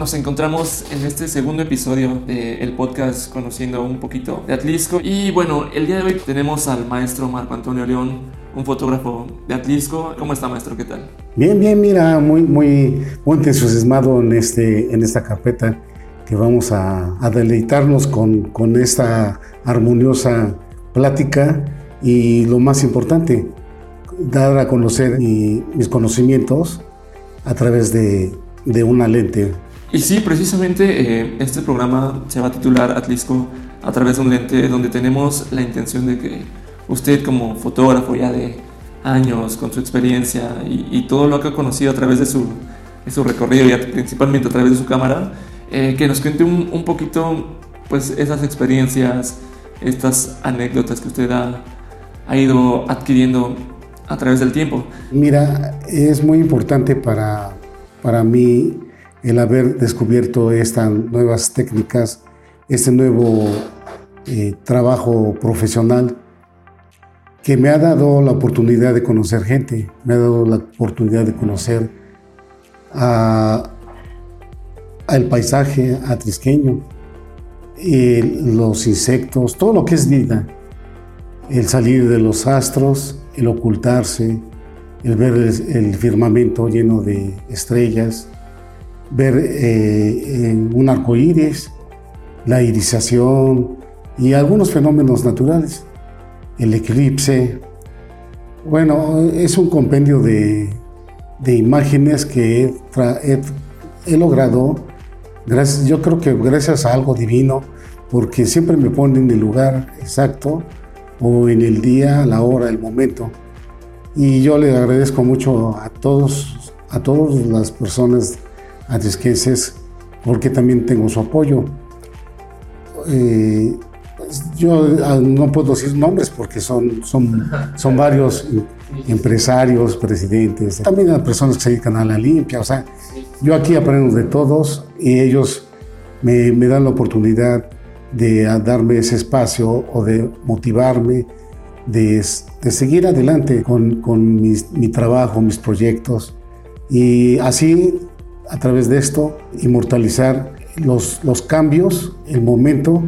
nos encontramos en este segundo episodio del podcast Conociendo un poquito de Atlisco. Y bueno, el día de hoy tenemos al maestro Marco Antonio León, un fotógrafo de Atlisco. ¿Cómo está, maestro? ¿Qué tal? Bien, bien, mira, muy, muy, muy entusiasmado en, este, en esta carpeta que vamos a, deleitarnos con, esta armoniosa plática y lo más importante, dar a conocer mis conocimientos a través de una lente. Y sí, precisamente eh, este programa se va a titular Atlisco a través de un lente donde tenemos la intención de que usted como fotógrafo ya de años, con su experiencia y, todo lo que ha conocido a través de su, de su recorrido y principalmente a través de su cámara, eh, que nos cuente un, un, poquito pues esas experiencias, estas anécdotas que usted ha, ha ido adquiriendo a través del tiempo. Mira, es muy importante para, para mí el haber descubierto estas nuevas técnicas, este nuevo eh, trabajo profesional que me ha dado la oportunidad de conocer gente, me ha dado la oportunidad de conocer a, al paisaje atrisqueño, los insectos, todo lo que es vida, el salir de los astros, el ocultarse, el ver el, firmamento lleno de estrellas, ver eh, un arco iris, la irisación y algunos fenómenos naturales, el eclipse. Bueno, es un compendio de, imágenes que he, logrado, gracias, yo creo que gracias a algo divino, porque siempre me ponen en el lugar exacto o en el día, la hora, el momento. Y yo le agradezco mucho a todos, a todas las personas atrisquenses, porque también tengo su apoyo. Eh, yo ah, no puedo decir nombres porque son, son, son varios empresarios, presidentes, también las personas que se dedican a la limpia. O sea, yo aquí aprendo de todos y ellos me, me dan la oportunidad de darme ese espacio o de motivarme, de, de seguir adelante con, con mi trabajo, mis proyectos y así a través de esto inmortalizar los, los cambios, el momento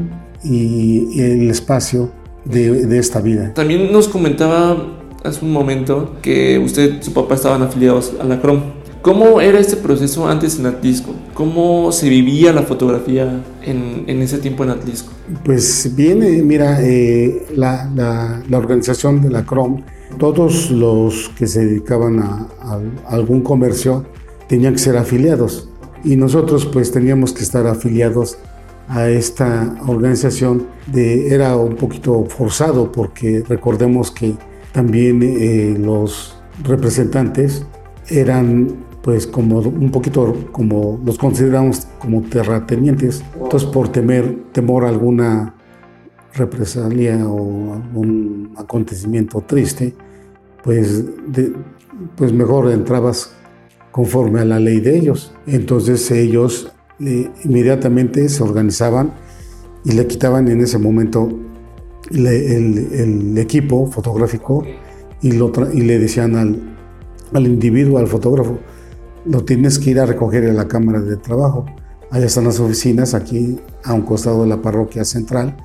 y, el espacio de, de, esta vida. También nos comentaba hace un momento que usted y su papá estaban afiliados a la CROM. ¿Cómo era este proceso antes en Atlisco? ¿Cómo se vivía la fotografía en, en ese tiempo en Atlisco? Pues bien, eh, mira, eh, la, la, la, organización de la CROM, todos los que se dedicaban a, a, algún comercio tenían que ser afiliados y nosotros pues teníamos que estar afiliados a esta organización. Era un poquito forzado porque recordemos que también eh, los representantes eran pues como un poquito como los consideramos como terratenientes. Entonces por temer, temor a alguna represalia o algún acontecimiento triste, pues, pues mejor entrabas conforme a la ley de ellos. Entonces ellos eh, inmediatamente se organizaban y le quitaban en ese momento el, el, equipo fotográfico y, lo y le decían al, al individuo, al fotógrafo, lo tienes que ir a recoger en la cámara de trabajo. Allá están las oficinas, aquí a un costado de la parroquia central,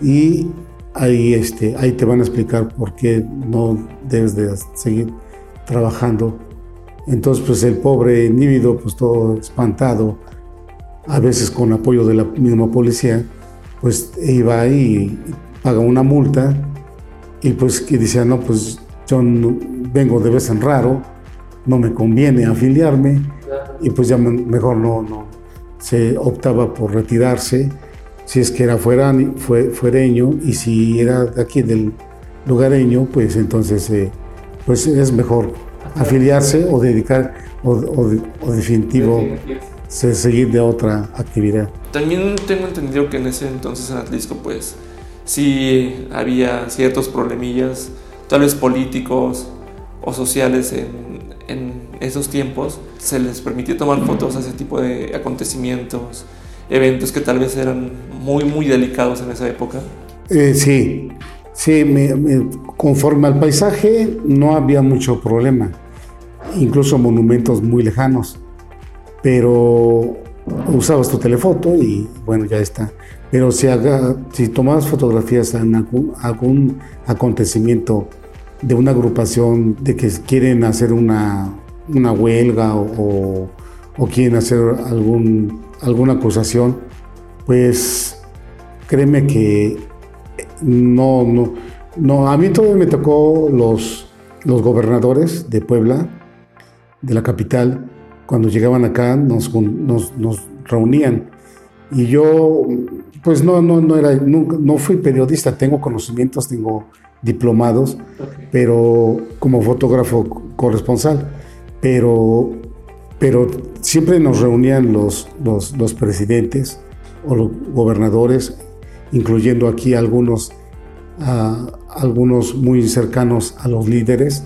y ahí, este, ahí te van a explicar por qué no debes de seguir trabajando. Entonces, pues el pobre individuo, pues todo espantado, a veces con apoyo de la misma policía, pues iba ahí y paga una multa y pues que decía, no, pues yo vengo de vez en raro, no me conviene afiliarme y pues ya mejor no, no. Se optaba por retirarse si es que era fuera, fue, fuereño y si era de aquí del lugareño, pues entonces eh, pues es mejor afiliarse o dedicar o, o, definitivo seguir de otra actividad. También tengo entendido que en ese entonces en Atlisco pues sí había ciertos problemillas, tal vez políticos o sociales en, en esos tiempos se les permitió tomar fotos a ese tipo de acontecimientos, eventos que tal vez eran muy, muy delicados en esa época? Eh, sí, sí, conforme al paisaje no había mucho problema, incluso monumentos muy lejanos, pero usabas tu telefoto y bueno, ya está. Pero si, haga, si tomabas fotografías en algún, algún acontecimiento de una agrupación de que quieren hacer una, una huelga o, o, quieren hacer algún, alguna acusación, pues créeme que no, no, no, a mí todavía me tocó los, los gobernadores de Puebla, de la capital, cuando llegaban acá nos, nos, nos reunían. Y yo pues no, no, no era, no fui periodista, tengo conocimientos, tengo diplomados, pero como fotógrafo corresponsal, pero, pero siempre nos reunían los, los, los presidentes o los gobernadores, incluyendo aquí algunos, algunos muy cercanos a los líderes,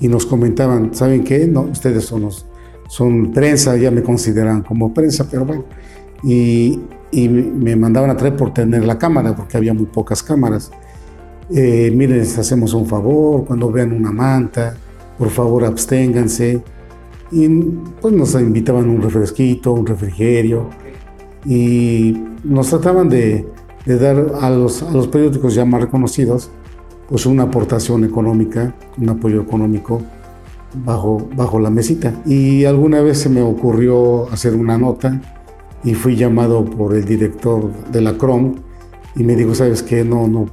y nos comentaban, ¿saben qué? No, ustedes son, los, son prensa, ya me consideran como prensa, pero bueno, y, y me mandaban a traer por tener la cámara, porque había muy pocas cámaras. Eh, miren, les hacemos un favor, cuando vean una manta, por favor absténganse. Y pues nos invitaban un refresquito, un refrigerio, y nos trataban de, de dar a los, a los, periódicos ya más reconocidos pues una aportación económica, un apoyo económico bajo, bajo la mesita. Y alguna vez se me ocurrió hacer una nota y fui llamado por el director de la CROM y me dijo, ¿sabes qué? No, no,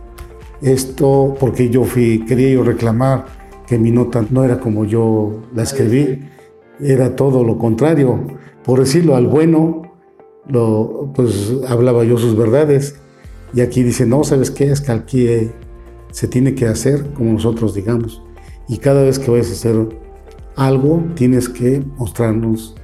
esto porque yo fui, quería yo reclamar que mi nota no era como yo la escribí, era todo lo contrario. Por decirlo al bueno, pues hablaba yo sus verdades. Y aquí dice, no, ¿sabes qué? Es que aquí se tiene que hacer como nosotros digamos. Y cada vez que vayas a hacer algo, tienes que mostrarnos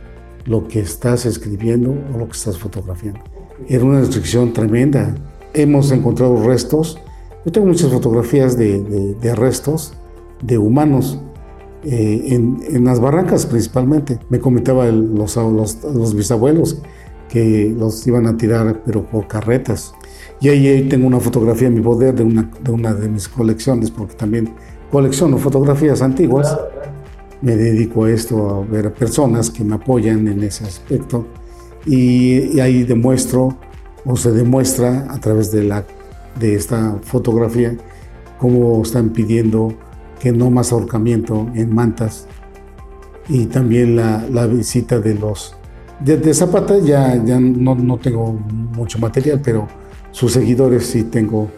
lo que estás escribiendo o lo que estás fotografiando. Era una restricción tremenda. Hemos encontrado restos. Yo tengo muchas fotografías de, de, restos de humanos eh, en, en, las barrancas principalmente. Me comentaba los, los, los, bisabuelos que los iban a tirar, pero por carretas. Y ahí, tengo una fotografía en mi poder de una, de una de mis colecciones, porque también colecciono fotografías antiguas. Me dedico a esto, a ver a personas que me apoyan en ese aspecto. Y, ahí demuestro o se demuestra a través de, la, de esta fotografía cómo están pidiendo que no más ahorcamiento en mantas. Y también la, la visita de los... De, Zapata ya, ya no, no, tengo mucho material, pero sus seguidores sí tengo,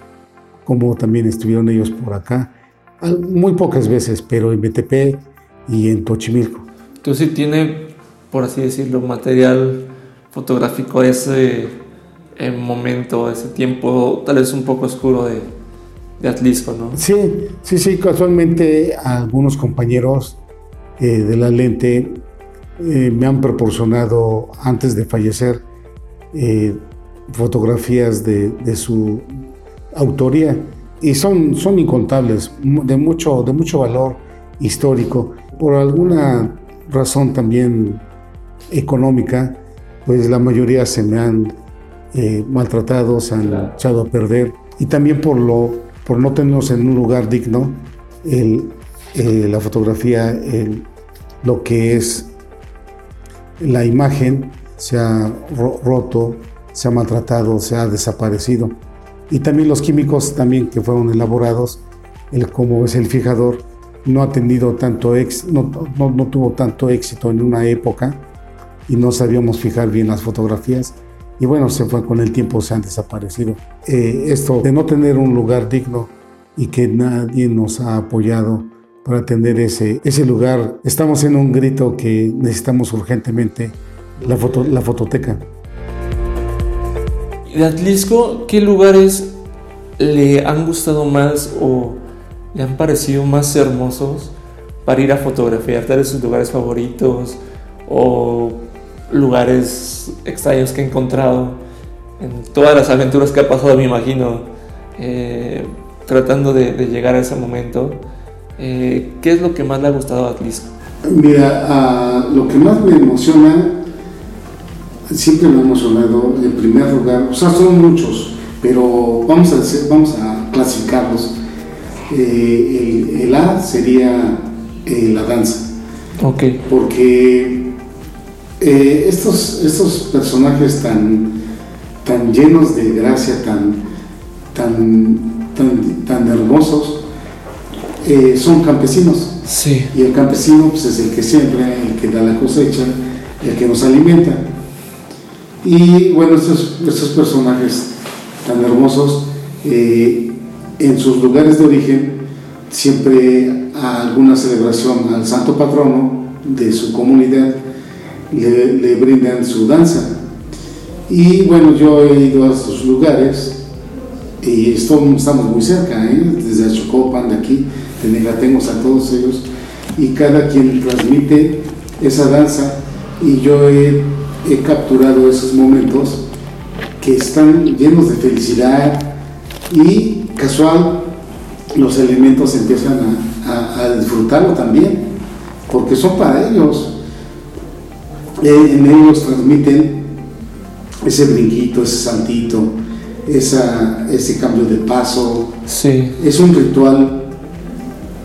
como también estuvieron ellos por acá, muy pocas veces, pero en BTP y en Tochimilco. Entonces sí tiene, por así decirlo, material fotográfico ese momento, ese tiempo tal vez un poco oscuro de, de Atlisco, ¿no? Sí, sí, sí, casualmente algunos compañeros eh, de la lente eh, me han proporcionado antes de fallecer eh, fotografías de, de, su autoría y son, son incontables, de mucho, de mucho valor histórico por alguna razón también económica, pues la mayoría se me han eh, maltratado, se han echado a perder. Y también por, lo, por no tenernos en un lugar digno, el, eh, la fotografía, lo que es la imagen, se ha roto, se ha maltratado, se ha desaparecido. Y también los químicos también que fueron elaborados, el, como es el fijador, no ha tenido tanto ex, no, no, tuvo tanto éxito en una época y no sabíamos fijar bien las fotografías y bueno, se fue con el tiempo, se han desaparecido. Eh, esto de no tener un lugar digno y que nadie nos ha apoyado para tener ese, ese lugar, estamos en un grito que necesitamos urgentemente la, foto, la fototeca. De Atlisco, ¿qué lugares le han gustado más o le han parecido más hermosos para ir a fotografiar, tal vez sus lugares favoritos o lugares extraños que he encontrado en todas las aventuras que ha pasado, me imagino, eh, tratando de, llegar a ese momento. Eh, ¿Qué es lo que más le ha gustado a Atlisco? Mira, lo que más me emociona, siempre me ha emocionado, en primer lugar, o sea, son muchos, pero vamos a, decir, vamos a clasificarlos eh, el, A sería eh, la danza. Ok. Porque Eh, estos, estos personajes tan, tan llenos de gracia, tan, tan, tan, hermosos, eh, son campesinos. Sí. Y el campesino pues, es el que siembra, el que da la cosecha, el que nos alimenta. Y bueno, estos, estos personajes tan hermosos, eh, en sus lugares de origen, siempre a alguna celebración al santo patrono de su comunidad le, brindan su danza. Y bueno, yo he ido a estos lugares y estamos muy cerca, ¿eh? desde Achocopan, de aquí, de Negatengos a todos ellos, y cada quien transmite esa danza y yo he capturado esos momentos que están llenos de felicidad y casual los elementos empiezan a, disfrutarlo también, porque son para ellos. Eh, en ellos transmiten ese brinquito, ese saltito, esa, ese cambio de paso. Sí. Es un ritual,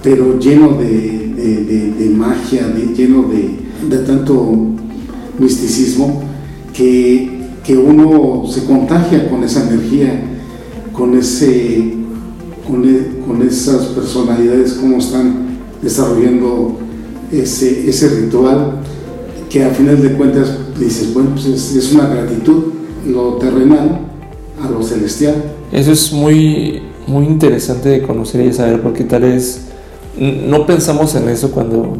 pero lleno de, magia, lleno de, tanto misticismo, que, que uno se contagia con esa energía, con ese e, con, esas personalidades, cómo están desarrollando ese, ese ritual, que a final de cuentas dices, bueno, pues es, una gratitud, lo terrenal a lo celestial. Eso es muy, muy interesante de conocer y saber, porque tal vez no pensamos en eso cuando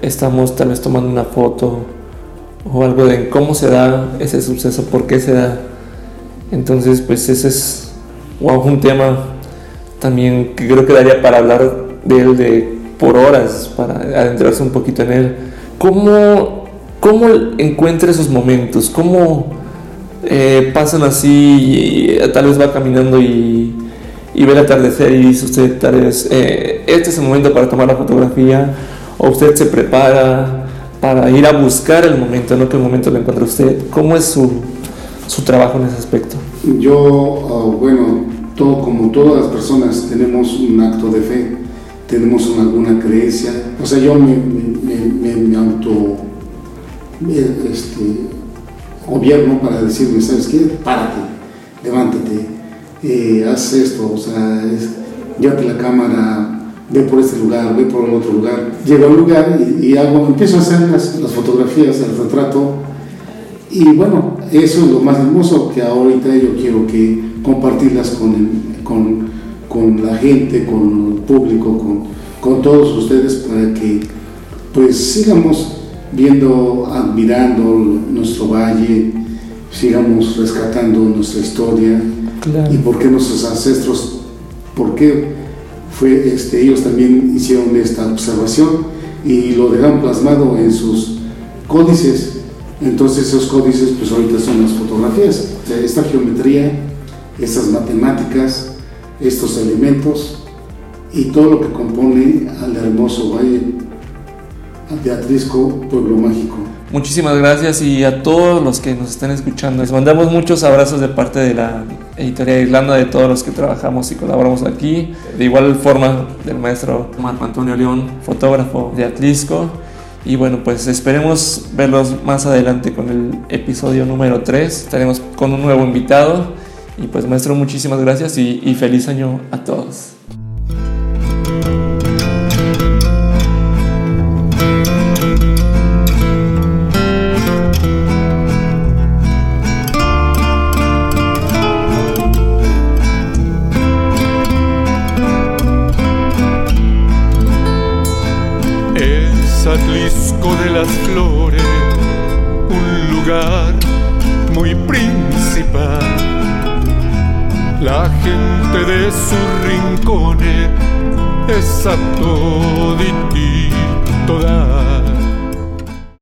estamos tal vez tomando una foto o algo de cómo se da ese suceso, por qué se da. Entonces, pues ese es wow, un tema también que creo que daría para hablar de él de, por horas, para adentrarse un poquito en él. ¿Cómo, cómo encuentra esos momentos? ¿Cómo eh, pasan así? Y, tal vez va caminando y, y, ve el atardecer y dice usted, tal vez, eh, este es el momento para tomar la fotografía, o usted se prepara para ir a buscar el momento, no que el momento lo encuentre usted. ¿Cómo es su, su trabajo en ese aspecto? Yo, ah, bueno, como todas las personas tenemos un acto de fe, tenemos alguna creencia. O sea, yo me, me, auto este, gobierno para decirme, ¿sabes qué? Párate, levántate, eh, haz esto, o sea, es, la cámara, ve por este lugar, ve por el otro lugar. Llego al lugar y, hago, empiezo a hacer las, las fotografías, el retrato. Y bueno, eso es lo más hermoso que ahorita yo quiero que compartirlas con, con, la gente, con el público, con, con, todos ustedes para que pues sigamos viendo, admirando nuestro valle, sigamos rescatando nuestra historia y por qué nuestros ancestros, por qué fue, este, ellos también hicieron esta observación y lo dejan plasmado en sus códices. Entonces esos códices pues ahorita son las fotografías. esta geometría estas matemáticas, estos elementos y todo lo que compone al hermoso valle de Atrisco, pueblo mágico. Muchísimas gracias y a todos los que nos están escuchando. Les mandamos muchos abrazos de parte de la editorial Irlanda, de todos los que trabajamos y colaboramos aquí. De igual forma del maestro Marco Antonio León, fotógrafo de Atlisco. Y bueno, pues esperemos verlos más adelante con el episodio número 3. Estaremos con un nuevo invitado. Y pues maestro, muchísimas gracias y, y feliz año a todos. Las Flores, un lugar muy principal la gente de sus rincones es a toditito dar.